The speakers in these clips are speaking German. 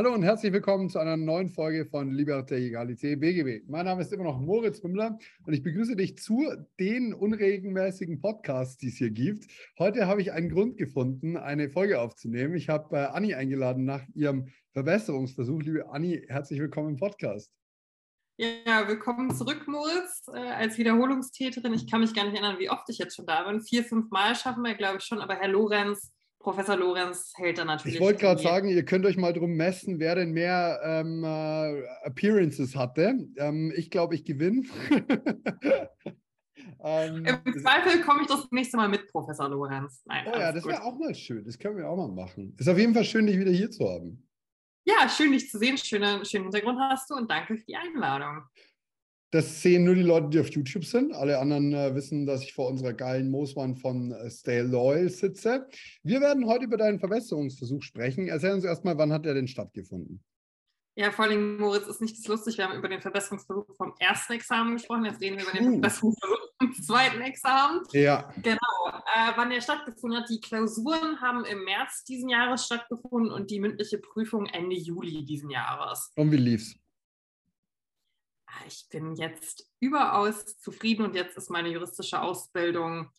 Hallo und herzlich willkommen zu einer neuen Folge von Liberté, Egalité, BGB. Mein Name ist immer noch Moritz Mümmler und ich begrüße dich zu den unregelmäßigen Podcasts, die es hier gibt. Heute habe ich einen Grund gefunden, eine Folge aufzunehmen. Ich habe äh, Anni eingeladen nach ihrem Verbesserungsversuch. Liebe Anni, herzlich willkommen im Podcast. Ja, willkommen zurück, Moritz, äh, als Wiederholungstäterin. Ich kann mich gar nicht erinnern, wie oft ich jetzt schon da bin. Vier, fünf Mal schaffen wir, glaube ich, schon. Aber Herr Lorenz, Professor Lorenz hält da natürlich. Ich wollte gerade sagen, ihr könnt euch mal drum messen, wer denn mehr ähm, äh, Appearances hatte. Ähm, ich glaube, ich gewinne. ähm, Im Zweifel komme ich das nächste Mal mit, Professor Lorenz. Nein, oh ja, das wäre auch mal schön. Das können wir auch mal machen. Ist auf jeden Fall schön, dich wieder hier zu haben. Ja, schön, dich zu sehen. Schönen, schönen Hintergrund hast du und danke für die Einladung. Das sehen nur die Leute, die auf YouTube sind. Alle anderen äh, wissen, dass ich vor unserer geilen Mooswand von äh, Stay Loyal sitze. Wir werden heute über deinen Verbesserungsversuch sprechen. Erzähl uns erstmal, wann hat der denn stattgefunden? Ja, vor allem, Moritz, ist nicht lustig. Wir haben über den Verbesserungsversuch vom ersten Examen gesprochen. Jetzt reden wir über den uh. Verbesserungsversuch vom zweiten Examen. Ja. Genau. Äh, wann der stattgefunden hat, die Klausuren haben im März diesen Jahres stattgefunden und die mündliche Prüfung Ende Juli diesen Jahres. Und wie lief's? Ah, ich bin jetzt überaus zufrieden und jetzt ist meine juristische Ausbildung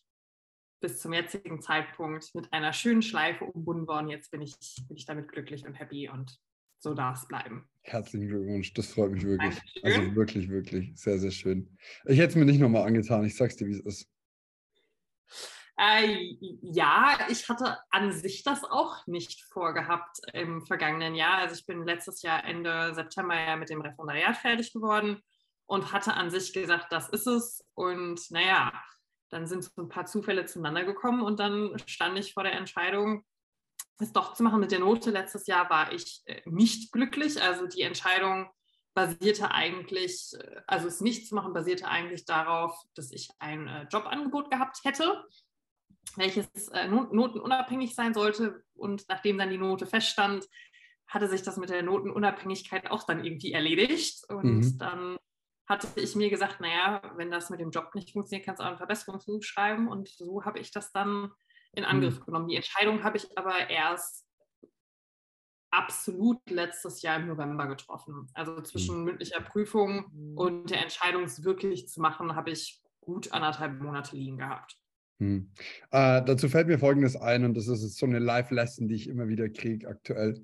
bis zum jetzigen Zeitpunkt mit einer schönen Schleife umbunden worden. Jetzt bin ich, bin ich damit glücklich und happy und so darf es bleiben. Herzlichen Glückwunsch, das freut mich wirklich. Dankeschön. Also wirklich, wirklich, sehr, sehr schön. Ich hätte es mir nicht nochmal angetan, ich sag's dir, wie es ist. Äh, ja, ich hatte an sich das auch nicht vorgehabt im vergangenen Jahr. Also ich bin letztes Jahr Ende September ja mit dem Referendariat fertig geworden und hatte an sich gesagt, das ist es. Und naja, dann sind so ein paar Zufälle zueinander gekommen und dann stand ich vor der Entscheidung, es doch zu machen mit der Note. Letztes Jahr war ich äh, nicht glücklich. Also die Entscheidung basierte eigentlich, äh, also es nicht zu machen, basierte eigentlich darauf, dass ich ein äh, Jobangebot gehabt hätte welches äh, notenunabhängig sein sollte. Und nachdem dann die Note feststand, hatte sich das mit der Notenunabhängigkeit auch dann irgendwie erledigt. Und mhm. dann hatte ich mir gesagt, naja, wenn das mit dem Job nicht funktioniert, kannst du auch einen Verbesserungsversuch schreiben. Und so habe ich das dann in Angriff mhm. genommen. Die Entscheidung habe ich aber erst absolut letztes Jahr im November getroffen. Also zwischen mhm. mündlicher Prüfung mhm. und der Entscheidung, es wirklich zu machen, habe ich gut anderthalb Monate liegen gehabt. Hm. Äh, dazu fällt mir Folgendes ein und das ist so eine Live-Lesson, die ich immer wieder kriege aktuell.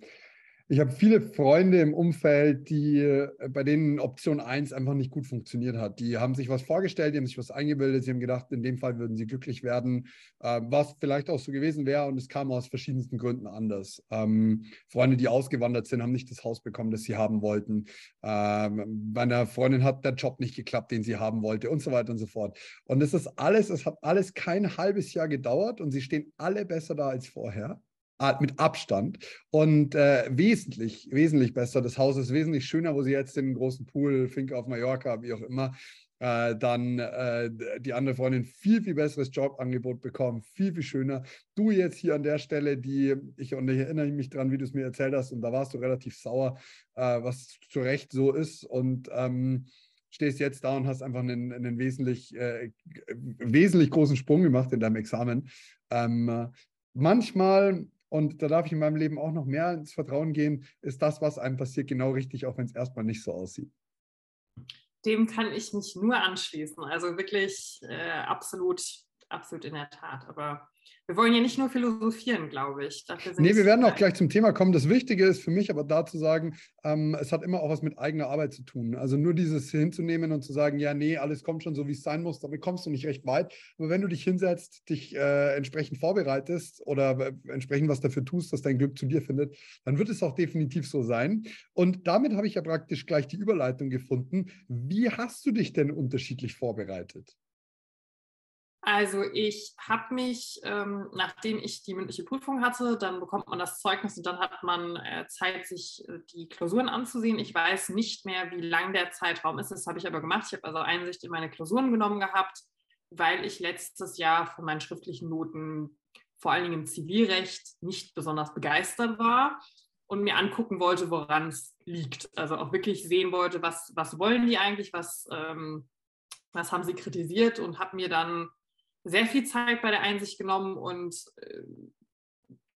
Ich habe viele Freunde im Umfeld, die, äh, bei denen Option 1 einfach nicht gut funktioniert hat. Die haben sich was vorgestellt, die haben sich was eingebildet, sie haben gedacht, in dem Fall würden sie glücklich werden, äh, was vielleicht auch so gewesen wäre und es kam aus verschiedensten Gründen anders. Ähm, Freunde, die ausgewandert sind, haben nicht das Haus bekommen, das sie haben wollten. Ähm, einer Freundin hat der Job nicht geklappt, den sie haben wollte und so weiter und so fort. Und es ist alles, es hat alles kein halbes Jahr gedauert und sie stehen alle besser da als vorher mit Abstand und äh, wesentlich, wesentlich besser. Das Haus ist wesentlich schöner, wo sie jetzt den großen Pool, Finke auf Mallorca, wie auch immer, äh, dann äh, die andere Freundin viel, viel besseres Jobangebot bekommen, viel, viel schöner. Du jetzt hier an der Stelle, die ich, und ich erinnere mich daran, wie du es mir erzählt hast, und da warst du relativ sauer, äh, was zu Recht so ist und ähm, stehst jetzt da und hast einfach einen, einen wesentlich, äh, wesentlich großen Sprung gemacht in deinem Examen. Ähm, manchmal und da darf ich in meinem Leben auch noch mehr ins Vertrauen gehen, ist das, was einem passiert, genau richtig, auch wenn es erstmal nicht so aussieht. Dem kann ich mich nur anschließen. Also wirklich äh, absolut, absolut in der Tat. Aber wir wollen ja nicht nur philosophieren, glaube ich. Dafür nee, wir werden auch gleich zum Thema kommen. Das Wichtige ist für mich aber da zu sagen, ähm, es hat immer auch was mit eigener Arbeit zu tun. Also nur dieses hinzunehmen und zu sagen, ja, nee, alles kommt schon so, wie es sein muss, damit kommst du nicht recht weit. Aber wenn du dich hinsetzt, dich äh, entsprechend vorbereitest oder äh, entsprechend was dafür tust, dass dein Glück zu dir findet, dann wird es auch definitiv so sein. Und damit habe ich ja praktisch gleich die Überleitung gefunden. Wie hast du dich denn unterschiedlich vorbereitet? Also ich habe mich, ähm, nachdem ich die mündliche Prüfung hatte, dann bekommt man das Zeugnis und dann hat man äh, Zeit, sich äh, die Klausuren anzusehen. Ich weiß nicht mehr, wie lang der Zeitraum ist. Das habe ich aber gemacht. Ich habe also Einsicht in meine Klausuren genommen gehabt, weil ich letztes Jahr von meinen schriftlichen Noten vor allen Dingen im Zivilrecht nicht besonders begeistert war und mir angucken wollte, woran es liegt. Also auch wirklich sehen wollte, was, was wollen die eigentlich, was, ähm, was haben sie kritisiert und habe mir dann sehr viel Zeit bei der Einsicht genommen und äh,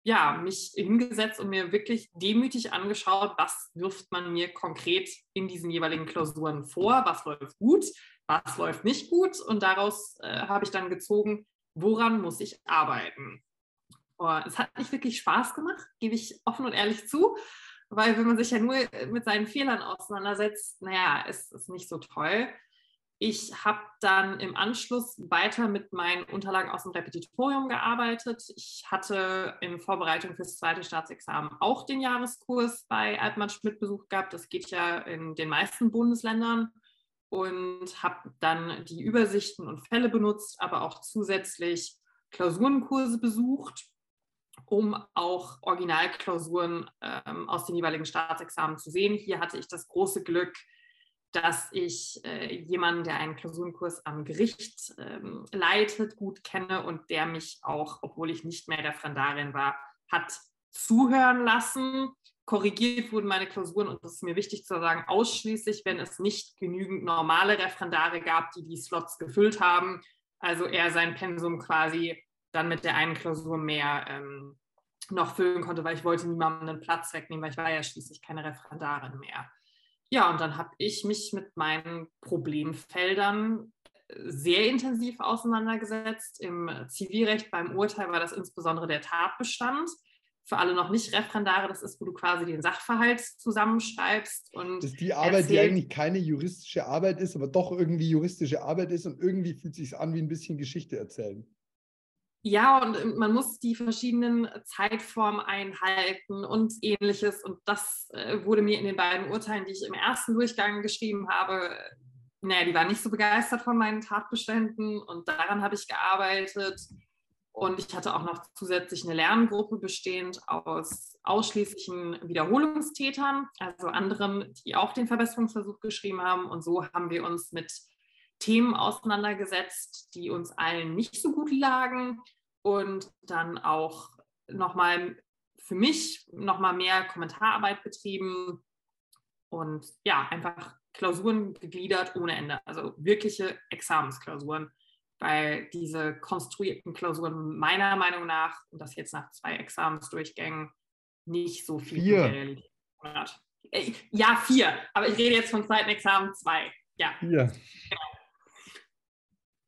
ja, mich hingesetzt und mir wirklich demütig angeschaut, was wirft man mir konkret in diesen jeweiligen Klausuren vor, was läuft gut, was läuft nicht gut und daraus äh, habe ich dann gezogen, woran muss ich arbeiten. Oh, es hat nicht wirklich Spaß gemacht, gebe ich offen und ehrlich zu, weil wenn man sich ja nur mit seinen Fehlern auseinandersetzt, naja, es ist nicht so toll. Ich habe dann im Anschluss weiter mit meinen Unterlagen aus dem Repetitorium gearbeitet. Ich hatte in Vorbereitung fürs zweite Staatsexamen auch den Jahreskurs bei Altmann Schmidt besucht gehabt. Das geht ja in den meisten Bundesländern und habe dann die Übersichten und Fälle benutzt, aber auch zusätzlich Klausurenkurse besucht, um auch Originalklausuren ähm, aus den jeweiligen Staatsexamen zu sehen. Hier hatte ich das große Glück, dass ich äh, jemanden, der einen Klausurenkurs am Gericht ähm, leitet, gut kenne und der mich auch, obwohl ich nicht mehr Referendarin war, hat zuhören lassen. Korrigiert wurden meine Klausuren und das ist mir wichtig zu sagen, ausschließlich, wenn es nicht genügend normale Referendare gab, die die Slots gefüllt haben. Also er sein Pensum quasi dann mit der einen Klausur mehr ähm, noch füllen konnte, weil ich wollte niemandem einen Platz wegnehmen, weil ich war ja schließlich keine Referendarin mehr. Ja, und dann habe ich mich mit meinen Problemfeldern sehr intensiv auseinandergesetzt. Im Zivilrecht beim Urteil war das insbesondere der Tatbestand. Für alle noch nicht Referendare, das ist, wo du quasi den Sachverhalt zusammenschreibst. Und das ist die Arbeit, die eigentlich keine juristische Arbeit ist, aber doch irgendwie juristische Arbeit ist und irgendwie fühlt es sich an wie ein bisschen Geschichte erzählen. Ja, und ähm, man muss die verschiedenen Zeitformen einhalten und ähnliches. Und das äh, wurde mir in den beiden Urteilen, die ich im ersten Durchgang geschrieben habe, äh, naja, die waren nicht so begeistert von meinen Tatbeständen und daran habe ich gearbeitet. Und ich hatte auch noch zusätzlich eine Lerngruppe bestehend aus ausschließlichen Wiederholungstätern, also anderen, die auch den Verbesserungsversuch geschrieben haben. Und so haben wir uns mit Themen auseinandergesetzt, die uns allen nicht so gut lagen und dann auch nochmal für mich nochmal mehr Kommentararbeit betrieben und ja, einfach Klausuren gegliedert ohne Ende, also wirkliche Examensklausuren, weil diese konstruierten Klausuren meiner Meinung nach, und das jetzt nach zwei Examensdurchgängen, nicht so viel vier. hat. Äh, ja, vier, aber ich rede jetzt vom zweiten Examen zwei. Ja. Vier. Genau.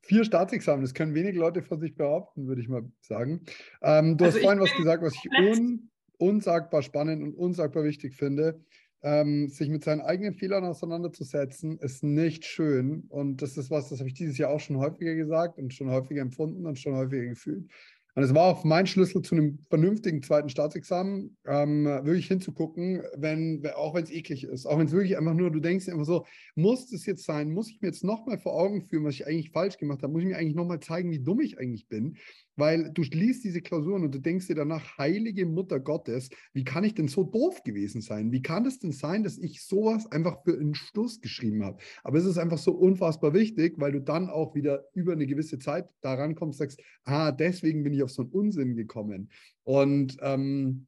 Vier Staatsexamen, das können wenige Leute von sich behaupten, würde ich mal sagen. Ähm, du also hast vorhin was gesagt, was ich un, unsagbar spannend und unsagbar wichtig finde. Ähm, sich mit seinen eigenen Fehlern auseinanderzusetzen, ist nicht schön. Und das ist was, das habe ich dieses Jahr auch schon häufiger gesagt und schon häufiger empfunden und schon häufiger gefühlt. Und es war auch mein Schlüssel zu einem vernünftigen zweiten Staatsexamen, ähm, wirklich hinzugucken, wenn, auch wenn es eklig ist, auch wenn es wirklich einfach nur, du denkst einfach so, muss das jetzt sein? Muss ich mir jetzt nochmal vor Augen führen, was ich eigentlich falsch gemacht habe? Muss ich mir eigentlich nochmal zeigen, wie dumm ich eigentlich bin? Weil du liest diese Klausuren und du denkst dir danach, heilige Mutter Gottes, wie kann ich denn so doof gewesen sein? Wie kann es denn sein, dass ich sowas einfach für einen Stuss geschrieben habe? Aber es ist einfach so unfassbar wichtig, weil du dann auch wieder über eine gewisse Zeit daran kommst, sagst, ah, deswegen bin ich auf so einen Unsinn gekommen. Und ähm,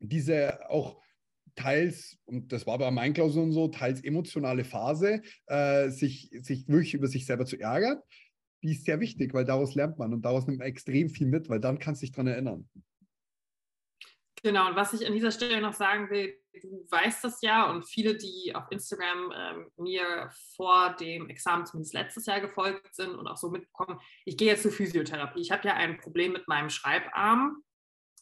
diese auch teils, und das war bei meinen Klausuren so, teils emotionale Phase, äh, sich, sich wirklich über sich selber zu ärgern, die ist sehr wichtig, weil daraus lernt man und daraus nimmt man extrem viel mit, weil dann kannst du dich daran erinnern. Genau, und was ich an dieser Stelle noch sagen will, du weißt das ja und viele, die auf Instagram ähm, mir vor dem Examen zumindest letztes Jahr gefolgt sind und auch so mitbekommen, ich gehe jetzt zur Physiotherapie. Ich habe ja ein Problem mit meinem Schreibarm.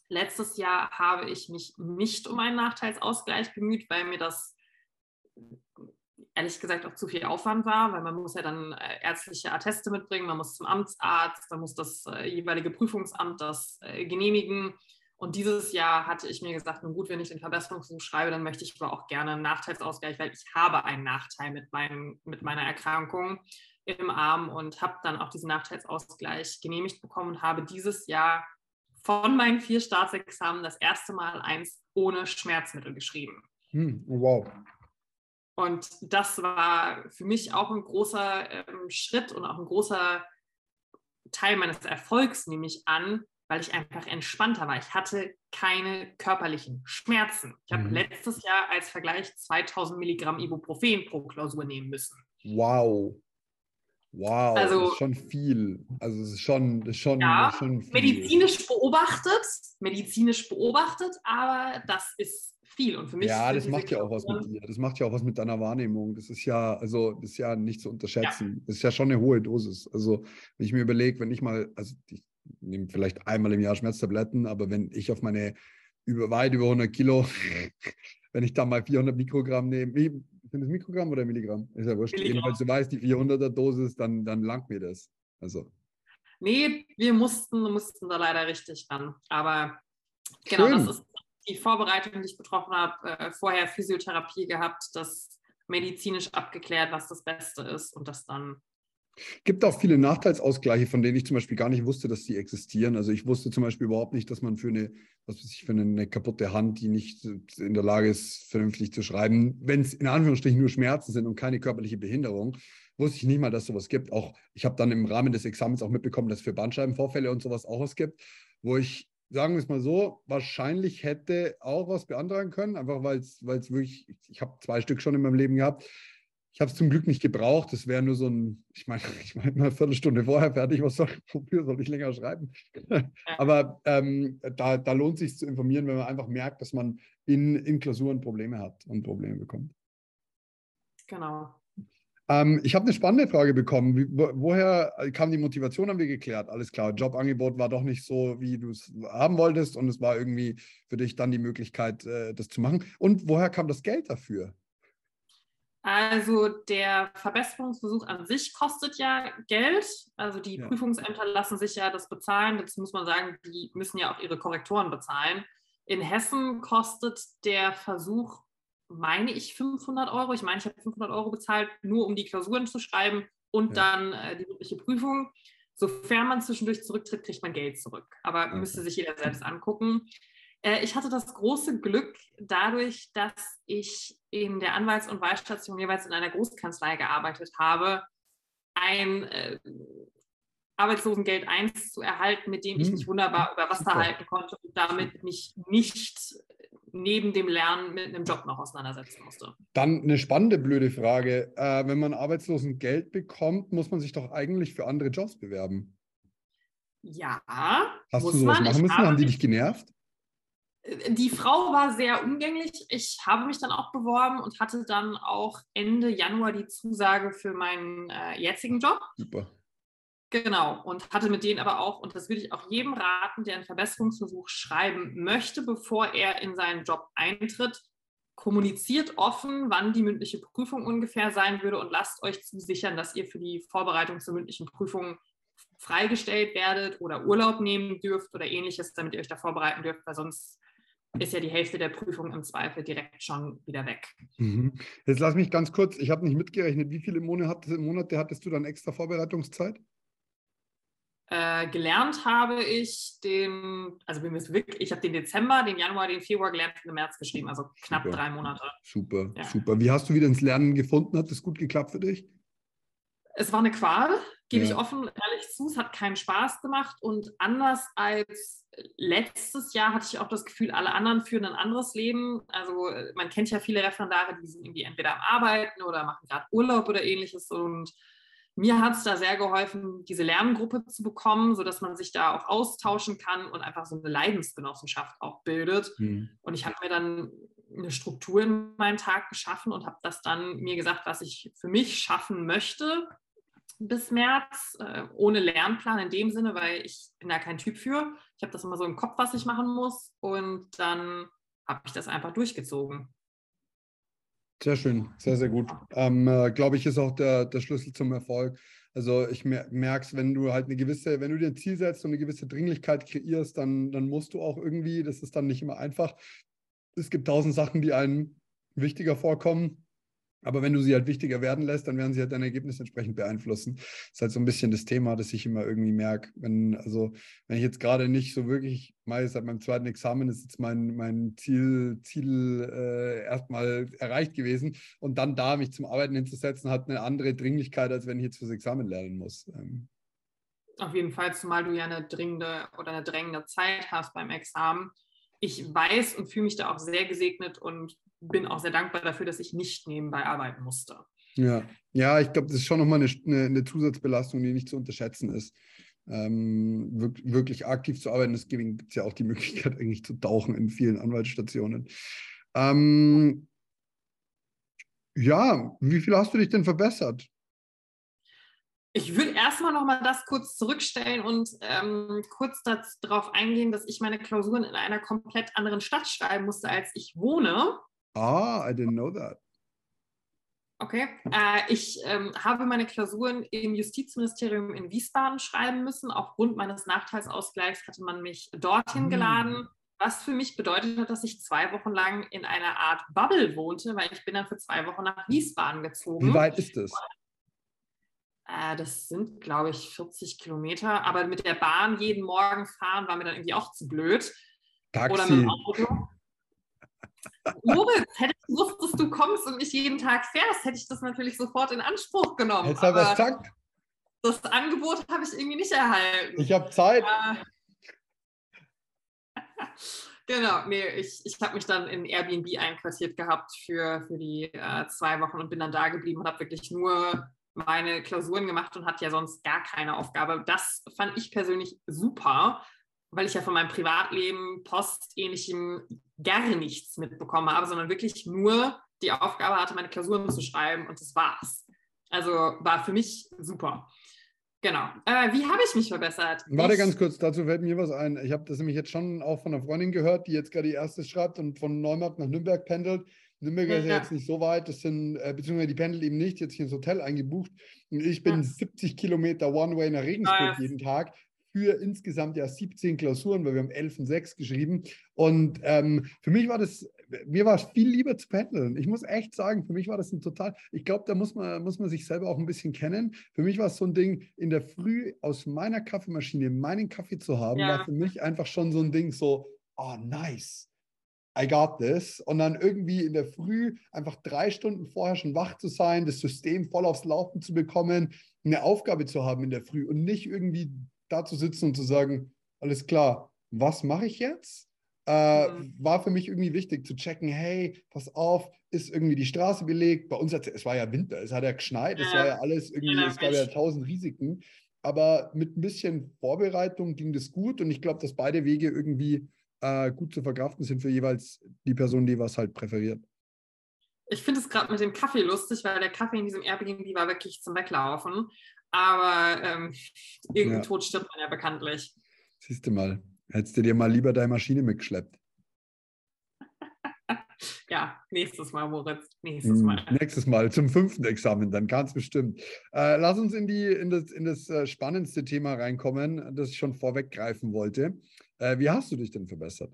Letztes Jahr habe ich mich nicht um einen Nachteilsausgleich bemüht, weil mir das ehrlich gesagt auch zu viel Aufwand war, weil man muss ja dann äh, ärztliche Atteste mitbringen, man muss zum Amtsarzt, dann muss das äh, jeweilige Prüfungsamt das äh, genehmigen. Und dieses Jahr hatte ich mir gesagt, nun gut, wenn ich den Verbesserungsversuch schreibe, dann möchte ich aber auch gerne einen Nachteilsausgleich, weil ich habe einen Nachteil mit, meinem, mit meiner Erkrankung im Arm und habe dann auch diesen Nachteilsausgleich genehmigt bekommen und habe dieses Jahr von meinen vier Staatsexamen das erste Mal eins ohne Schmerzmittel geschrieben. Hm, wow. Und das war für mich auch ein großer ähm, Schritt und auch ein großer Teil meines Erfolgs, nehme ich an, weil ich einfach entspannter war. Ich hatte keine körperlichen Schmerzen. Ich habe mhm. letztes Jahr als Vergleich 2000 Milligramm Ibuprofen pro Klausur nehmen müssen. Wow. Wow, also, das ist schon viel. Also es ist schon, das ist schon, ja, ist schon viel. medizinisch beobachtet, medizinisch beobachtet, aber das ist viel. Und für mich ja, das macht ja auch was mit dir. Das macht ja auch was mit deiner Wahrnehmung. Das ist ja, also das ist ja nicht zu unterschätzen. Ja. Das ist ja schon eine hohe Dosis. Also wenn ich mir überlege, wenn ich mal, also ich nehme vielleicht einmal im Jahr Schmerztabletten, aber wenn ich auf meine über weit über 100 Kilo, wenn ich da mal 400 Mikrogramm nehme, sind das Mikrogramm oder Milligramm? Ist ja wurscht. Jedenfalls, du weißt, die 400er Dosis, dann, dann langt mir das. Also. Nee, wir mussten, mussten da leider richtig ran. Aber genau, Schön. das ist die Vorbereitung, die ich betroffen habe. Äh, vorher Physiotherapie gehabt, das medizinisch abgeklärt, was das Beste ist und das dann Gibt auch viele Nachteilsausgleiche, von denen ich zum Beispiel gar nicht wusste, dass die existieren. Also ich wusste zum Beispiel überhaupt nicht, dass man für eine, was weiß ich, für eine kaputte Hand, die nicht in der Lage ist, vernünftig zu schreiben, wenn es in Anführungsstrichen nur Schmerzen sind und keine körperliche Behinderung, wusste ich nicht mal, dass sowas gibt. Auch ich habe dann im Rahmen des Examens auch mitbekommen, dass es für Bandscheibenvorfälle und sowas auch was gibt, wo ich sagen wir es mal so, wahrscheinlich hätte auch was beantragen können, einfach weil es wirklich, ich habe zwei Stück schon in meinem Leben gehabt, ich habe es zum Glück nicht gebraucht. Das wäre nur so ein, ich meine, ich meine eine Viertelstunde vorher fertig. Was soll, wofür soll ich länger schreiben? Aber ähm, da, da lohnt sich zu informieren, wenn man einfach merkt, dass man in, in Klausuren Probleme hat und Probleme bekommt. Genau. Ähm, ich habe eine spannende Frage bekommen. Wie, wo, woher kam die Motivation? Haben wir geklärt. Alles klar. Jobangebot war doch nicht so, wie du es haben wolltest. Und es war irgendwie für dich dann die Möglichkeit, äh, das zu machen. Und woher kam das Geld dafür? Also der Verbesserungsversuch an sich kostet ja Geld. Also die ja. Prüfungsämter lassen sich ja das bezahlen. Dazu muss man sagen, die müssen ja auch ihre Korrektoren bezahlen. In Hessen kostet der Versuch, meine ich, 500 Euro. Ich meine, ich habe 500 Euro bezahlt, nur um die Klausuren zu schreiben und ja. dann äh, die wirkliche Prüfung. Sofern man zwischendurch zurücktritt, kriegt man Geld zurück. Aber okay. müsste sich jeder selbst angucken. Äh, ich hatte das große Glück dadurch, dass ich in der Anwalts- und Wahlstation jeweils in einer Großkanzlei gearbeitet habe, ein äh, Arbeitslosengeld 1 zu erhalten, mit dem ich mich hm. wunderbar über Wasser Super. halten konnte und damit mich nicht neben dem Lernen mit einem Job noch auseinandersetzen musste. Dann eine spannende, blöde Frage. Äh, wenn man Arbeitslosengeld bekommt, muss man sich doch eigentlich für andere Jobs bewerben. Ja. Hast du sowas machen müssen? Haben die dich genervt? die Frau war sehr umgänglich. Ich habe mich dann auch beworben und hatte dann auch Ende Januar die Zusage für meinen äh, jetzigen Job. Super. Genau, und hatte mit denen aber auch, und das würde ich auch jedem raten, der einen Verbesserungsversuch schreiben möchte, bevor er in seinen Job eintritt, kommuniziert offen, wann die mündliche Prüfung ungefähr sein würde und lasst euch zusichern, dass ihr für die Vorbereitung zur mündlichen Prüfung freigestellt werdet oder Urlaub nehmen dürft oder ähnliches, damit ihr euch da vorbereiten dürft, weil sonst ist ja die Hälfte der Prüfung im Zweifel direkt schon wieder weg. Mhm. Jetzt lass mich ganz kurz, ich habe nicht mitgerechnet, wie viele Monate, Monate hattest du dann extra Vorbereitungszeit? Äh, gelernt habe ich den, also wirklich, ich habe den Dezember, den Januar, den Februar gelernt und im März geschrieben, also knapp super. drei Monate. Super, ja. super. Wie hast du wieder ins Lernen gefunden? Hat das gut geklappt für dich? Es war eine Qual, gebe ja. ich offen ehrlich zu, es hat keinen Spaß gemacht und anders als letztes Jahr hatte ich auch das Gefühl, alle anderen führen ein anderes Leben. Also man kennt ja viele Referendare, die sind irgendwie entweder am Arbeiten oder machen gerade Urlaub oder ähnliches und mir hat es da sehr geholfen, diese Lerngruppe zu bekommen, sodass man sich da auch austauschen kann und einfach so eine Leidensgenossenschaft auch bildet. Mhm. Und ich habe mir dann eine Struktur in meinen Tag geschaffen und habe das dann mir gesagt, was ich für mich schaffen möchte bis März, äh, ohne Lernplan in dem Sinne, weil ich bin da kein Typ für. Ich habe das immer so im Kopf, was ich machen muss und dann habe ich das einfach durchgezogen. Sehr schön, sehr, sehr gut. Ähm, äh, Glaube ich, ist auch der, der Schlüssel zum Erfolg. Also ich mer merk's, wenn du halt eine gewisse, wenn du dir ein Ziel setzt und eine gewisse Dringlichkeit kreierst, dann, dann musst du auch irgendwie, das ist dann nicht immer einfach. Es gibt tausend Sachen, die einem wichtiger vorkommen. Aber wenn du sie halt wichtiger werden lässt, dann werden sie halt dein Ergebnis entsprechend beeinflussen. Das ist halt so ein bisschen das Thema, das ich immer irgendwie merke. Wenn, also, wenn ich jetzt gerade nicht so wirklich, mal seit meinem zweiten Examen ist jetzt mein, mein Ziel, Ziel äh, erstmal erreicht gewesen. Und dann da mich zum Arbeiten hinzusetzen, hat eine andere Dringlichkeit, als wenn ich jetzt fürs Examen lernen muss. Ähm. Auf jeden Fall, zumal du ja eine dringende oder eine drängende Zeit hast beim Examen. Ich weiß und fühle mich da auch sehr gesegnet und bin auch sehr dankbar dafür, dass ich nicht nebenbei arbeiten musste. Ja, ja ich glaube, das ist schon nochmal eine, eine, eine Zusatzbelastung, die nicht zu unterschätzen ist. Ähm, wirklich, wirklich, aktiv zu arbeiten. Deswegen gibt es ja auch die Möglichkeit, eigentlich zu tauchen in vielen Anwaltsstationen. Ähm, ja, wie viel hast du dich denn verbessert? Ich würde erstmal noch mal das kurz zurückstellen und ähm, kurz darauf eingehen, dass ich meine Klausuren in einer komplett anderen Stadt schreiben musste, als ich wohne. Ah, I didn't know that. Okay, äh, ich ähm, habe meine Klausuren im Justizministerium in Wiesbaden schreiben müssen. Aufgrund meines Nachteilsausgleichs hatte man mich dorthin mm. geladen, was für mich bedeutet hat, dass ich zwei Wochen lang in einer Art Bubble wohnte, weil ich bin dann für zwei Wochen nach Wiesbaden gezogen. Wie weit ist das? Äh, das sind, glaube ich, 40 Kilometer. Aber mit der Bahn jeden Morgen fahren war mir dann irgendwie auch zu blöd. Taxi. Oder mit dem Auto. Moritz, hätte ich gewusst, dass du kommst und nicht jeden Tag fährst, hätte ich das natürlich sofort in Anspruch genommen. Jetzt aber was Tag. Das Angebot habe ich irgendwie nicht erhalten. Ich habe Zeit. Äh, genau, nee, ich, ich habe mich dann in Airbnb einquartiert gehabt für, für die äh, zwei Wochen und bin dann da geblieben und habe wirklich nur meine Klausuren gemacht und hatte ja sonst gar keine Aufgabe. Das fand ich persönlich super, weil ich ja von meinem Privatleben, Postähnlichem gar nichts mitbekommen habe, sondern wirklich nur die Aufgabe hatte, meine Klausuren zu schreiben und das war's. Also war für mich super. Genau. Äh, wie habe ich mich verbessert? Warte ich, ganz kurz, dazu fällt mir was ein. Ich habe das nämlich jetzt schon auch von einer Freundin gehört, die jetzt gerade die erste schreibt und von Neumarkt nach Nürnberg pendelt. Nürnberg ja, ist ja jetzt nicht so weit, das sind, äh, beziehungsweise die pendelt eben nicht, jetzt hier ins Hotel eingebucht. Und ich bin ja. 70 Kilometer One-Way nach Regensburg jeden Tag für insgesamt ja 17 Klausuren, weil wir haben 11 und 6 geschrieben. Und ähm, für mich war das, mir war es viel lieber zu pendeln. Ich muss echt sagen, für mich war das ein total, ich glaube, da muss man, muss man sich selber auch ein bisschen kennen. Für mich war es so ein Ding, in der Früh aus meiner Kaffeemaschine meinen Kaffee zu haben, ja. war für mich einfach schon so ein Ding, so, oh, nice. I got this. Und dann irgendwie in der Früh einfach drei Stunden vorher schon wach zu sein, das System voll aufs Laufen zu bekommen, eine Aufgabe zu haben in der Früh und nicht irgendwie da zu sitzen und zu sagen, alles klar, was mache ich jetzt? Äh, mhm. War für mich irgendwie wichtig zu checken, hey, pass auf, ist irgendwie die Straße belegt? Bei uns hat es war ja Winter, es hat ja geschneit, ja. es war ja alles irgendwie, ja, es gab ja tausend Risiken. Aber mit ein bisschen Vorbereitung ging das gut und ich glaube, dass beide Wege irgendwie äh, gut zu verkraften sind für jeweils die Person, die was halt präferiert. Ich finde es gerade mit dem Kaffee lustig, weil der Kaffee in diesem Airbnb war wirklich zum Weglaufen. Aber ähm, irgendein ja. Tod stirbt man ja bekanntlich. Siehst du mal, hättest du dir mal lieber deine Maschine mitgeschleppt. ja, nächstes Mal, Moritz. Nächstes hm, Mal. Nächstes Mal zum fünften Examen, dann ganz bestimmt. Äh, lass uns in, die, in das, in das äh, spannendste Thema reinkommen, das ich schon vorweggreifen wollte. Äh, wie hast du dich denn verbessert?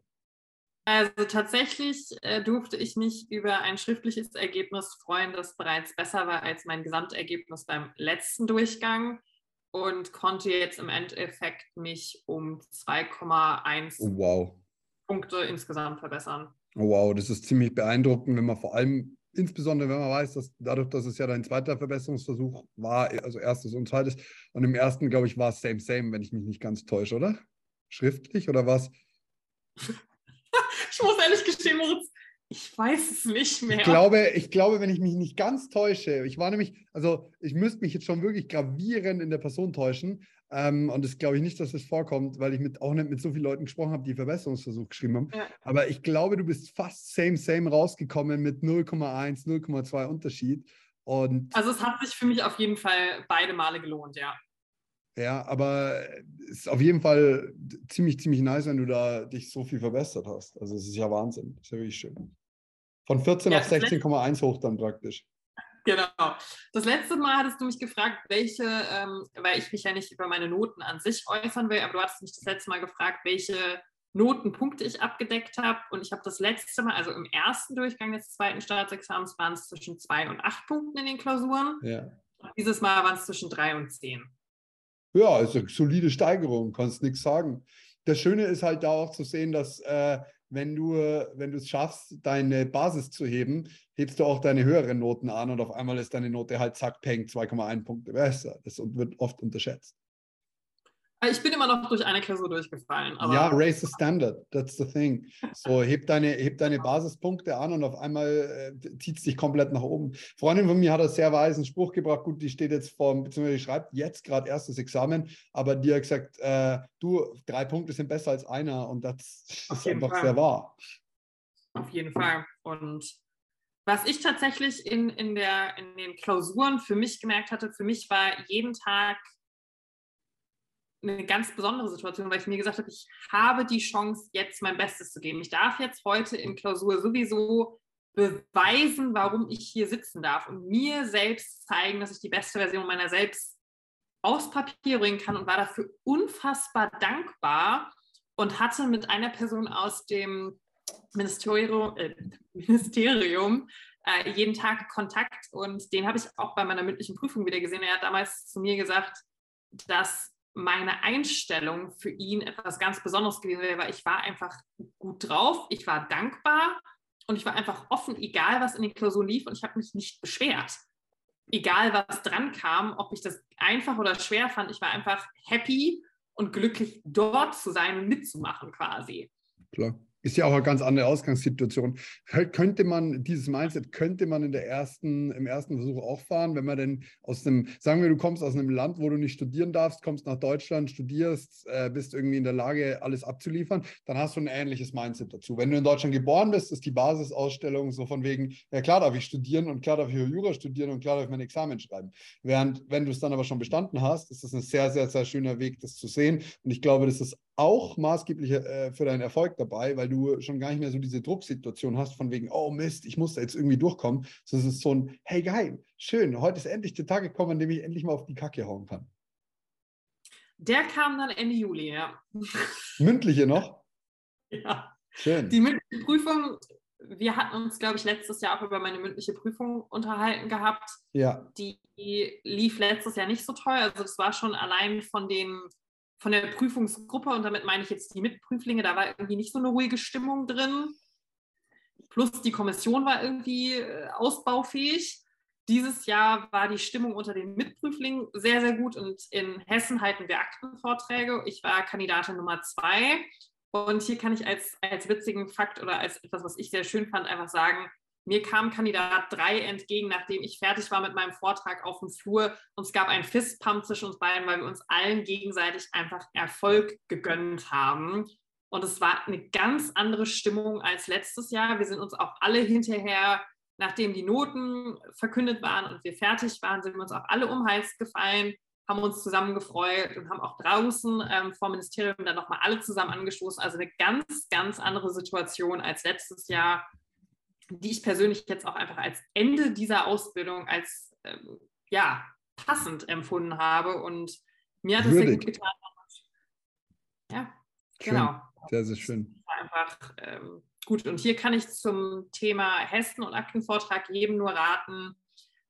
Also tatsächlich äh, durfte ich mich über ein schriftliches Ergebnis freuen, das bereits besser war als mein Gesamtergebnis beim letzten Durchgang und konnte jetzt im Endeffekt mich um 2,1 oh, wow. Punkte insgesamt verbessern. Oh, wow, das ist ziemlich beeindruckend, wenn man vor allem, insbesondere wenn man weiß, dass dadurch, dass es ja dein zweiter Verbesserungsversuch war, also erstes und zweites, und im ersten, glaube ich, war es same, same, wenn ich mich nicht ganz täusche, oder? Schriftlich oder was? ich muss ehrlich gestehen, Moritz, ich weiß es nicht mehr. Ich glaube, ich glaube, wenn ich mich nicht ganz täusche, ich war nämlich, also ich müsste mich jetzt schon wirklich gravierend in der Person täuschen. Ähm, und das glaube ich nicht, dass das vorkommt, weil ich mit, auch nicht mit so vielen Leuten gesprochen habe, die Verbesserungsversuch geschrieben haben. Ja. Aber ich glaube, du bist fast same, same rausgekommen mit 0,1, 0,2 Unterschied. Und also es hat sich für mich auf jeden Fall beide Male gelohnt, ja. Ja, aber es ist auf jeden Fall ziemlich, ziemlich nice, wenn du da dich so viel verbessert hast. Also es ist ja Wahnsinn. Das ist ja wirklich schön. Von 14 ja, auf 16,1 hoch dann praktisch. Genau. Das letzte Mal hattest du mich gefragt, welche, ähm, weil ich mich ja nicht über meine Noten an sich äußern will, aber du hattest mich das letzte Mal gefragt, welche Notenpunkte ich abgedeckt habe. Und ich habe das letzte Mal, also im ersten Durchgang des zweiten Staatsexamens, waren es zwischen zwei und acht Punkten in den Klausuren. Ja. Dieses Mal waren es zwischen drei und zehn. Ja, ist eine solide Steigerung, kannst nichts sagen. Das Schöne ist halt da auch zu sehen, dass äh, wenn du wenn es schaffst, deine Basis zu heben, hebst du auch deine höheren Noten an und auf einmal ist deine Note halt zack, peng, 2,1 Punkte besser. Das wird oft unterschätzt. Ich bin immer noch durch eine Klausur durchgefallen. ja, raise the standard. That's the thing. So, heb deine, heb deine Basispunkte an und auf einmal äh, zieht es dich komplett nach oben. Freundin von mir hat einen sehr weisen Spruch gebracht. Gut, die steht jetzt vor, beziehungsweise schreibt jetzt gerade erstes Examen, aber die hat gesagt, äh, du, drei Punkte sind besser als einer und das ist einfach Fall. sehr wahr. Auf jeden Fall. Und was ich tatsächlich in, in, der, in den Klausuren für mich gemerkt hatte, für mich war jeden Tag eine ganz besondere Situation, weil ich mir gesagt habe, ich habe die Chance, jetzt mein Bestes zu geben. Ich darf jetzt heute in Klausur sowieso beweisen, warum ich hier sitzen darf und mir selbst zeigen, dass ich die beste Version meiner selbst aufs Papier bringen kann und war dafür unfassbar dankbar und hatte mit einer Person aus dem Ministerium, äh, Ministerium äh, jeden Tag Kontakt und den habe ich auch bei meiner mündlichen Prüfung wieder gesehen. Er hat damals zu mir gesagt, dass meine Einstellung für ihn etwas ganz Besonderes gewesen wäre, weil ich war einfach gut drauf, ich war dankbar und ich war einfach offen, egal was in den Klausuren lief und ich habe mich nicht beschwert. Egal was dran kam, ob ich das einfach oder schwer fand, ich war einfach happy und glücklich dort zu sein und mitzumachen quasi. Klar ist ja auch eine ganz andere Ausgangssituation. Könnte man, dieses Mindset könnte man in der ersten, im ersten Versuch auch fahren, wenn man denn aus einem, sagen wir, du kommst aus einem Land, wo du nicht studieren darfst, kommst nach Deutschland, studierst, äh, bist irgendwie in der Lage, alles abzuliefern, dann hast du ein ähnliches Mindset dazu. Wenn du in Deutschland geboren bist, ist die Basisausstellung so von wegen, ja klar darf ich studieren und klar darf ich Jura studieren und klar darf ich mein Examen schreiben. Während, wenn du es dann aber schon bestanden hast, ist das ein sehr, sehr, sehr schöner Weg, das zu sehen. Und ich glaube, das ist auch maßgeblich äh, für deinen Erfolg dabei, weil du schon gar nicht mehr so diese Drucksituation hast, von wegen, oh Mist, ich muss da jetzt irgendwie durchkommen. Es ist so ein, hey geil, schön, heute ist endlich der Tag gekommen, an dem ich endlich mal auf die Kacke hauen kann. Der kam dann Ende Juli, ja. Mündliche noch? Ja. Schön. Die mündliche Prüfung, wir hatten uns, glaube ich, letztes Jahr auch über meine mündliche Prüfung unterhalten gehabt. Ja. Die lief letztes Jahr nicht so toll. Also es war schon allein von den von der Prüfungsgruppe, und damit meine ich jetzt die Mitprüflinge, da war irgendwie nicht so eine ruhige Stimmung drin. Plus die Kommission war irgendwie äh, ausbaufähig. Dieses Jahr war die Stimmung unter den Mitprüflingen sehr, sehr gut und in Hessen halten wir Aktenvorträge. Ich war Kandidatin Nummer zwei und hier kann ich als, als witzigen Fakt oder als etwas, was ich sehr schön fand, einfach sagen, mir kam Kandidat 3 entgegen, nachdem ich fertig war mit meinem Vortrag auf dem Flur. Und es gab einen Fistpump zwischen uns beiden, weil wir uns allen gegenseitig einfach Erfolg gegönnt haben. Und es war eine ganz andere Stimmung als letztes Jahr. Wir sind uns auch alle hinterher, nachdem die Noten verkündet waren und wir fertig waren, sind wir uns auch alle um Hals gefallen, haben uns zusammen gefreut und haben auch draußen ähm, vor Ministerium dann nochmal alle zusammen angestoßen. Also eine ganz, ganz andere Situation als letztes Jahr die ich persönlich jetzt auch einfach als Ende dieser Ausbildung als ähm, ja, passend empfunden habe. Und mir hat es sehr gut getan. Ja, schön. genau. Sehr, sehr schön. Einfach ähm, gut. Und hier kann ich zum Thema Hessen und Aktenvortrag jedem nur raten,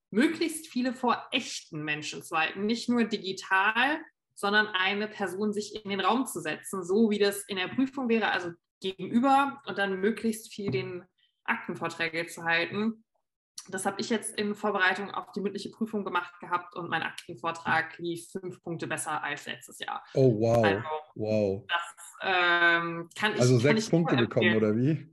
möglichst viele vor echten Menschen zu halten. Nicht nur digital, sondern eine Person sich in den Raum zu setzen, so wie das in der Prüfung wäre, also gegenüber und dann möglichst viel den Aktenvorträge zu halten. Das habe ich jetzt in Vorbereitung auf die mündliche Prüfung gemacht gehabt und mein Aktenvortrag lief fünf Punkte besser als letztes Jahr. Oh, wow. Also, wow. Das ähm, kann ich. Also sechs ich Punkte bekommen, oder wie?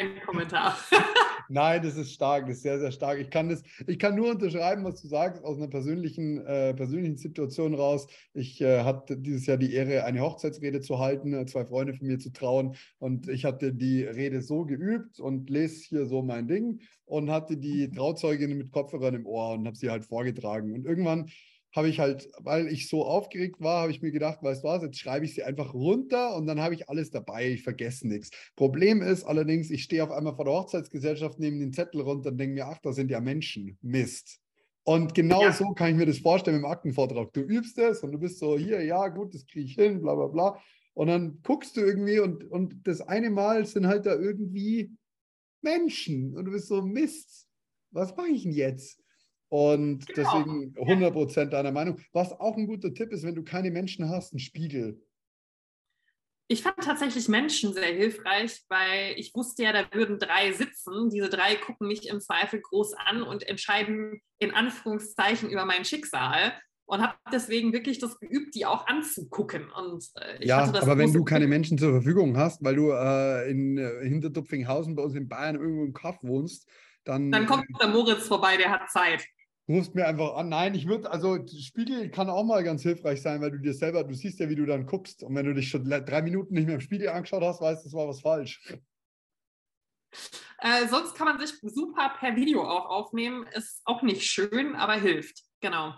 Ein Kommentar. Nein, das ist stark, das ist sehr, sehr stark. Ich kann, das, ich kann nur unterschreiben, was du sagst, aus einer persönlichen, äh, persönlichen Situation raus. Ich äh, hatte dieses Jahr die Ehre, eine Hochzeitsrede zu halten, äh, zwei Freunde von mir zu trauen. Und ich hatte die Rede so geübt und lese hier so mein Ding und hatte die Trauzeugin mit Kopfhörern im Ohr und habe sie halt vorgetragen. Und irgendwann habe ich halt, weil ich so aufgeregt war, habe ich mir gedacht, weißt du was, jetzt schreibe ich sie einfach runter und dann habe ich alles dabei, ich vergesse nichts. Problem ist allerdings, ich stehe auf einmal vor der Hochzeitsgesellschaft, nehme den Zettel runter und denke mir, ach, da sind ja Menschen, Mist. Und genau ja. so kann ich mir das vorstellen im Aktenvortrag. Du übst es und du bist so, hier, ja, gut, das kriege ich hin, bla bla bla. Und dann guckst du irgendwie und, und das eine Mal sind halt da irgendwie Menschen und du bist so, Mist, was mache ich denn jetzt? Und genau. deswegen 100% deiner Meinung. Was auch ein guter Tipp ist, wenn du keine Menschen hast, ein Spiegel. Ich fand tatsächlich Menschen sehr hilfreich, weil ich wusste ja, da würden drei sitzen. Diese drei gucken mich im Zweifel groß an und entscheiden in Anführungszeichen über mein Schicksal. und habe deswegen wirklich das geübt, die auch anzugucken. Und, äh, ja, aber wenn du keine Menschen zur Verfügung hast, weil du äh, in äh, Hintertupfinghausen bei uns in Bayern irgendwo im Kaff wohnst, dann. Dann kommt der Moritz vorbei, der hat Zeit. Rufst mir einfach an. Nein, ich würde, also Spiegel kann auch mal ganz hilfreich sein, weil du dir selber, du siehst ja, wie du dann guckst. Und wenn du dich schon drei Minuten nicht mehr im Spiegel angeschaut hast, weißt du, das war was falsch. Äh, sonst kann man sich super per Video auch aufnehmen. Ist auch nicht schön, aber hilft. Genau.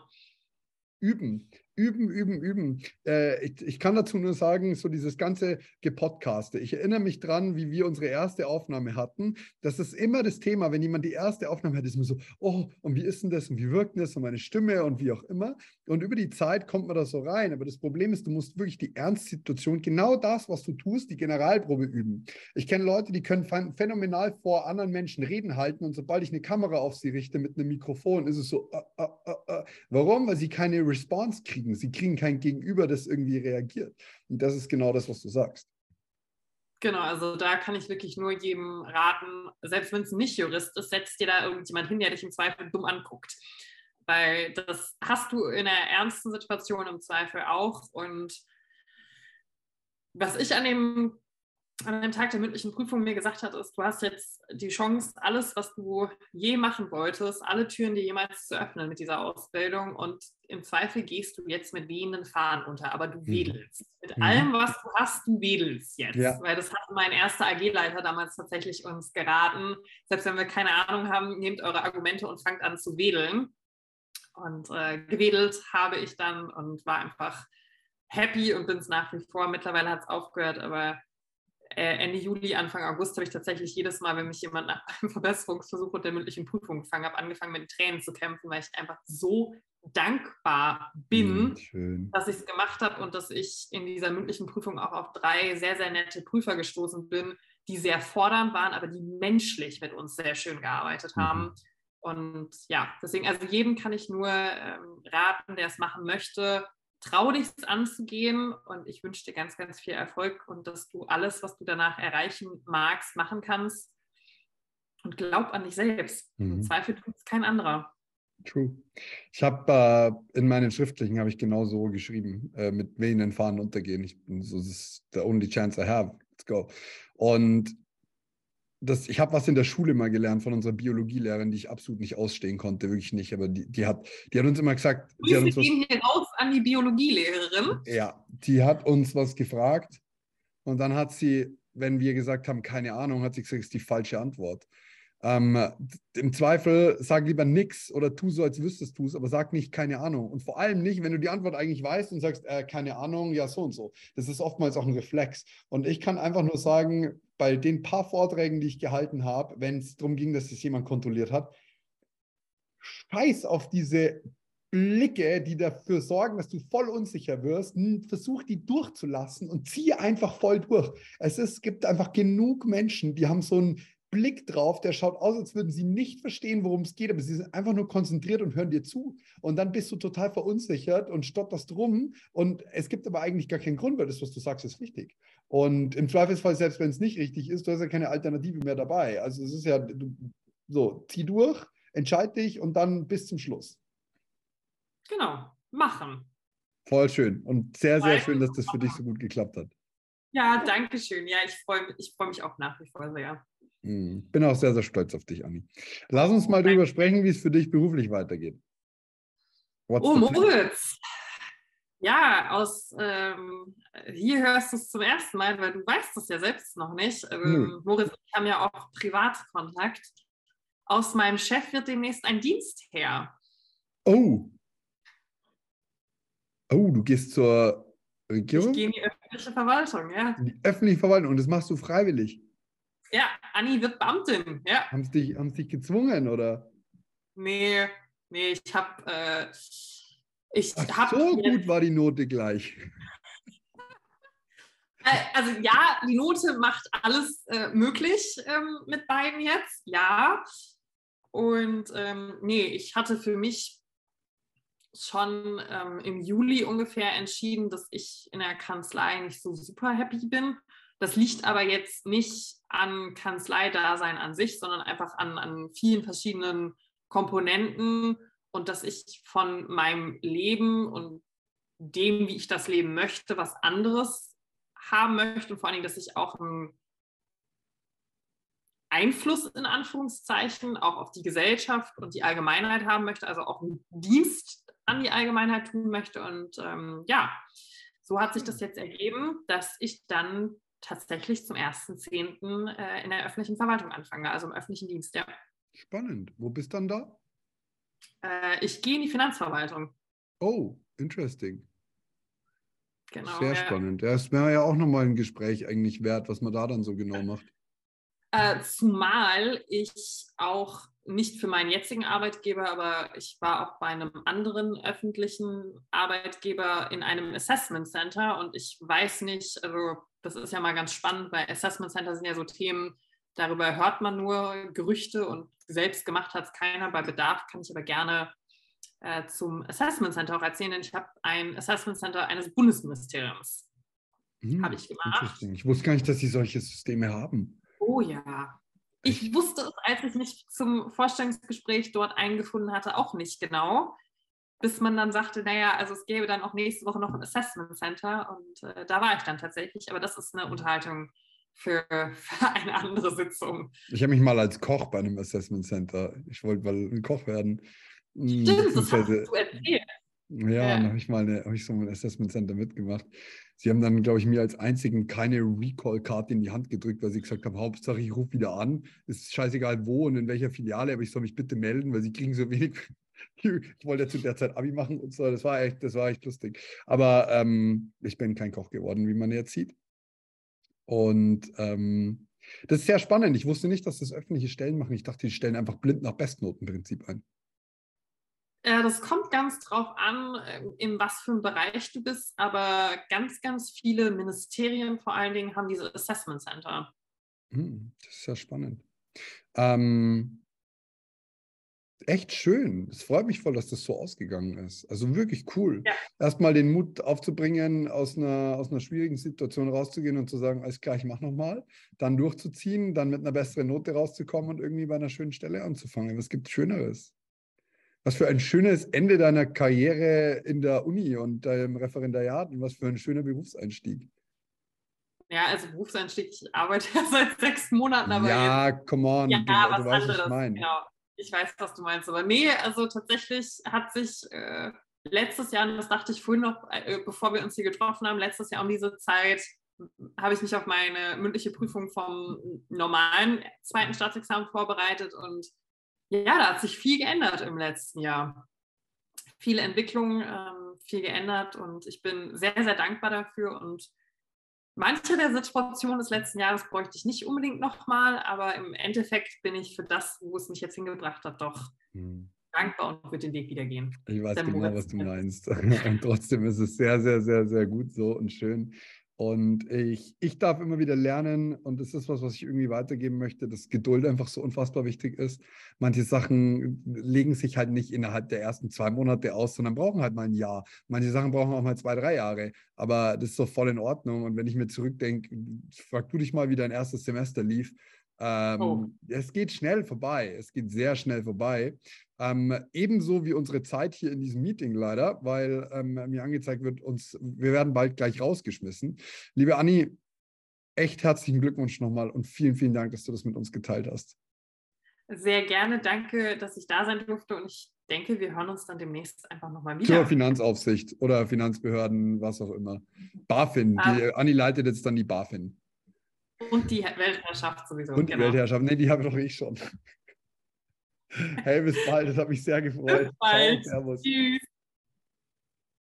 Üben. Üben, üben, üben. Äh, ich, ich, kann dazu nur sagen, so dieses ganze Gepodcaste. Ich erinnere mich dran, wie wir unsere erste Aufnahme hatten. Das ist immer das Thema, wenn jemand die erste Aufnahme hat, ist immer so, oh, und wie ist denn das und wie wirkt denn das und meine Stimme und wie auch immer. Und über die Zeit kommt man da so rein. Aber das Problem ist, du musst wirklich die Ernstsituation, genau das, was du tust, die Generalprobe üben. Ich kenne Leute, die können phänomenal vor anderen Menschen reden halten und sobald ich eine Kamera auf sie richte mit einem Mikrofon, ist es so, uh, uh, uh, warum? Weil sie keine Response kriegen kriegen. Sie kriegen kein Gegenüber, das irgendwie reagiert. Und das ist genau das, was du sagst. Genau, also da kann ich wirklich nur jedem raten, selbst wenn es nicht Jurist ist, setzt dir da irgendjemand hin, der dich im Zweifel dumm anguckt. Weil das hast du in einer ernsten Situation im Zweifel auch. Und was ich an dem an dem Tag der mündlichen Prüfung mir gesagt hat, ist, du hast jetzt die Chance, alles, was du je machen wolltest, alle Türen dir jemals zu öffnen mit dieser Ausbildung. Und im Zweifel gehst du jetzt mit wehenden Fahnen unter, aber du mhm. wedelst. Mit mhm. allem, was du hast, du wedelst jetzt. Ja. Weil das hat mein erster AG-Leiter damals tatsächlich uns geraten. Selbst wenn wir keine Ahnung haben, nehmt eure Argumente und fangt an zu wedeln. Und äh, gewedelt habe ich dann und war einfach happy und bin es nach wie vor. Mittlerweile hat es aufgehört, aber Ende Juli, Anfang August habe ich tatsächlich jedes Mal, wenn mich jemand nach einem Verbesserungsversuch und der mündlichen Prüfung gefangen habe, angefangen mit Tränen zu kämpfen, weil ich einfach so dankbar bin, mm, dass ich es gemacht habe und dass ich in dieser mündlichen Prüfung auch auf drei sehr, sehr nette Prüfer gestoßen bin, die sehr fordernd waren, aber die menschlich mit uns sehr schön gearbeitet haben. Mhm. Und ja, deswegen, also jedem kann ich nur ähm, raten, der es machen möchte, trau dich anzugehen und ich wünsche dir ganz, ganz viel Erfolg und dass du alles, was du danach erreichen magst, machen kannst. Und glaub an dich selbst. Mhm. Im Zweifel tut es kein anderer. True. Ich habe äh, in meinen schriftlichen habe ich genau so geschrieben, äh, mit wehenden Fahnen untergehen. Ich bin so, das ist the only chance I have. Let's go. Und das, ich habe was in der Schule mal gelernt von unserer Biologielehrerin, die ich absolut nicht ausstehen konnte, wirklich nicht. Aber die, die hat, die hat uns immer gesagt. Wir gehen hier raus an die Biologielehrerin. Ja, die hat uns was gefragt und dann hat sie, wenn wir gesagt haben, keine Ahnung, hat sie gesagt, ist die falsche Antwort. Ähm, Im Zweifel sag lieber nichts oder tu so, als wüsstest du es, aber sag nicht keine Ahnung. Und vor allem nicht, wenn du die Antwort eigentlich weißt und sagst, äh, keine Ahnung, ja, so und so. Das ist oftmals auch ein Reflex. Und ich kann einfach nur sagen, bei den paar Vorträgen, die ich gehalten habe, wenn es darum ging, dass es jemand kontrolliert hat, scheiß auf diese Blicke, die dafür sorgen, dass du voll unsicher wirst, versuch die durchzulassen und ziehe einfach voll durch. Es ist, gibt einfach genug Menschen, die haben so ein Blick drauf, der schaut aus, als würden sie nicht verstehen, worum es geht, aber sie sind einfach nur konzentriert und hören dir zu. Und dann bist du total verunsichert und stotterst rum. Und es gibt aber eigentlich gar keinen Grund, weil das, was du sagst, ist richtig. Und im Zweifelsfall, selbst wenn es nicht richtig ist, du hast ja keine Alternative mehr dabei. Also es ist ja du, so, zieh durch, entscheid dich und dann bis zum Schluss. Genau, machen. Voll schön und sehr, sehr schön, dass das für dich so gut geklappt hat. Ja, danke schön. Ja, ich freue ich freu mich auch nach wie vor sehr. Hm, bin auch sehr, sehr stolz auf dich, Anni. Lass uns mal darüber sprechen, wie es für dich beruflich weitergeht. What's oh, Moritz. Ja, aus ähm, hier hörst du es zum ersten Mal, weil du weißt es ja selbst noch nicht. Ähm, hm. Moritz ich haben ja auch Privatkontakt. Aus meinem Chef wird demnächst ein Dienst her. Oh. Oh, du gehst zur Regierung? Ich gehe in die öffentliche Verwaltung, ja. In die öffentliche Verwaltung und das machst du freiwillig? Ja, Anni wird Beamtin. Ja. Haben sie dich, dich gezwungen, oder? Nee, nee, ich habe. Äh, ich Ach, hab so gut war die Note gleich. Äh, also ja, die Note macht alles äh, möglich ähm, mit beiden jetzt, ja. Und ähm, nee, ich hatte für mich schon ähm, im Juli ungefähr entschieden, dass ich in der Kanzlei nicht so super happy bin. Das liegt aber jetzt nicht an Kanzleidasein an sich, sondern einfach an, an vielen verschiedenen Komponenten. und dass ich von meinem Leben und dem, wie ich das leben möchte, was anderes haben möchte und vor allen Dingen, dass ich auch einen Einfluss in Anführungszeichen auch auf die Gesellschaft und die Allgemeinheit haben möchte, also auch einen Dienst an die Allgemeinheit tun möchte. Und ähm, ja, so hat sich das jetzt ergeben, dass ich dann tatsächlich zum 1.10. Äh, in der öffentlichen Verwaltung anfange, also im öffentlichen Dienst, ja. Spannend. Wo bist du dann da? Äh, ich gehe in die Finanzverwaltung. Oh, interesting. Genau, Sehr ja. spannend. Ja, es wäre ja auch nochmal ein Gespräch eigentlich wert, was man da dann so genau macht. Äh, zumal ich auch nicht für meinen jetzigen Arbeitgeber, aber ich war auch bei einem anderen öffentlichen Arbeitgeber in einem Assessment Center und ich weiß nicht, also das ist ja mal ganz spannend, weil Assessment Center sind ja so Themen, darüber hört man nur Gerüchte und selbst gemacht hat es keiner. Bei Bedarf kann ich aber gerne äh, zum Assessment Center auch erzählen, denn ich habe ein Assessment Center eines Bundesministeriums. Hm, Habe ich gemacht. Ich wusste gar nicht, dass sie solche Systeme haben. Oh ja. Ich wusste es, als ich mich zum Vorstellungsgespräch dort eingefunden hatte, auch nicht genau. Bis man dann sagte, naja, also es gäbe dann auch nächste Woche noch ein Assessment Center und äh, da war ich dann tatsächlich. Aber das ist eine Unterhaltung für, für eine andere Sitzung. Ich habe mich mal als Koch bei einem Assessment Center, ich wollte mal ein Koch werden. Hm, Stimmt, das hast du erzählt. Ja, Ja. dann habe ich mal eine, hab ich so ein Assessment Center mitgemacht. Sie haben dann, glaube ich, mir als einzigen keine Recall-Karte in die Hand gedrückt, weil sie gesagt haben, Hauptsache ich rufe wieder an. Ist scheißegal wo und in welcher Filiale, aber ich soll mich bitte melden, weil sie kriegen so wenig. Ich wollte ja zu der Zeit Abi machen und so. Das war echt, das war echt lustig. Aber ähm, ich bin kein Koch geworden, wie man jetzt sieht. Und ähm, das ist sehr spannend. Ich wusste nicht, dass das öffentliche Stellen machen. Ich dachte, die stellen einfach blind nach Bestnotenprinzip ein. Äh, das kommt ganz drauf an, äh, in was für einem Bereich du bist, aber ganz, ganz viele Ministerien vor allen Dingen haben diese Assessment Center. Hm, Das ist ja spannend. Ähm, echt schön. Es freut mich voll, dass das so ausgegangen ist. Also wirklich cool. Ja. Erstmal den Mut aufzubringen, aus einer, aus einer schwierigen Situation rauszugehen und zu sagen, alles klar, ich mach nochmal. Dann durchzuziehen, dann mit einer besseren Note rauszukommen und irgendwie bei einer schönen Stelle anzufangen. Was gibt Schöneres? Was für ein schönes Ende deiner Karriere in der Uni und deinem Referendariat und was für ein schöner Berufseinstieg. Ja, also Berufseinstieg, ich arbeite ja seit sechs Monaten, aber ja, jetzt, come on, ja, du, was du weißt, was anderes. ich meine. Genau. Ich weiß, was du meinst. Aber nee, also tatsächlich hat sich äh, letztes Jahr, und das dachte ich vorhin noch, äh, bevor wir uns hier getroffen haben, letztes Jahr um diese Zeit habe ich mich auf meine mündliche Prüfung vom normalen zweiten Staatsexamen vorbereitet und ja, da hat sich viel geändert im letzten Jahr. Viele Entwicklungen, ähm, viel geändert und ich bin sehr, sehr dankbar dafür und manche der Situationen des letzten Jahres bräuchte ich nicht unbedingt nochmal, aber im Endeffekt bin ich für das, wo es mich jetzt hingebracht hat, doch Hm. dankbar und würde den Weg wieder gehen. Ich weiß genau, was du meinst. Und trotzdem ist es sehr, sehr, sehr, sehr gut so und schön. Und ich, ich darf immer wieder lernen und das ist was, was ich irgendwie weitergeben möchte, dass Geduld einfach so unfassbar wichtig ist. Manche Sachen legen sich halt nicht innerhalb der ersten zwei Monate aus, sondern brauchen halt mal ein Jahr. Manche Sachen brauchen auch mal zwei, drei Jahre. Aber das ist doch voll in Ordnung. Und wenn ich mir zurückdenke, frag du dich mal, wie dein erstes Semester lief. Ähm, Oh. Es geht schnell vorbei. Es geht sehr schnell vorbei. Ähm, ebenso wie unsere Zeit hier in diesem Meeting leider, weil ähm, mir angezeigt wird, uns, wir werden bald gleich rausgeschmissen. Liebe Anni, echt herzlichen Glückwunsch nochmal und vielen, vielen Dank, dass du das mit uns geteilt hast. Sehr gerne, danke, dass ich da sein durfte und ich denke, wir hören uns dann demnächst einfach nochmal Zur wieder. Finanzaufsicht oder Finanzbehörden, was auch immer. BaFin, Ah. die, Anni leitet jetzt dann die BaFin. Und die Weltherrschaft sowieso. Und die genau. Weltherrschaft. Nee, die habe doch ich schon. Hey, bis bald, das hat mich sehr gefreut. Bis bald. Ciao, servus. Tschüss.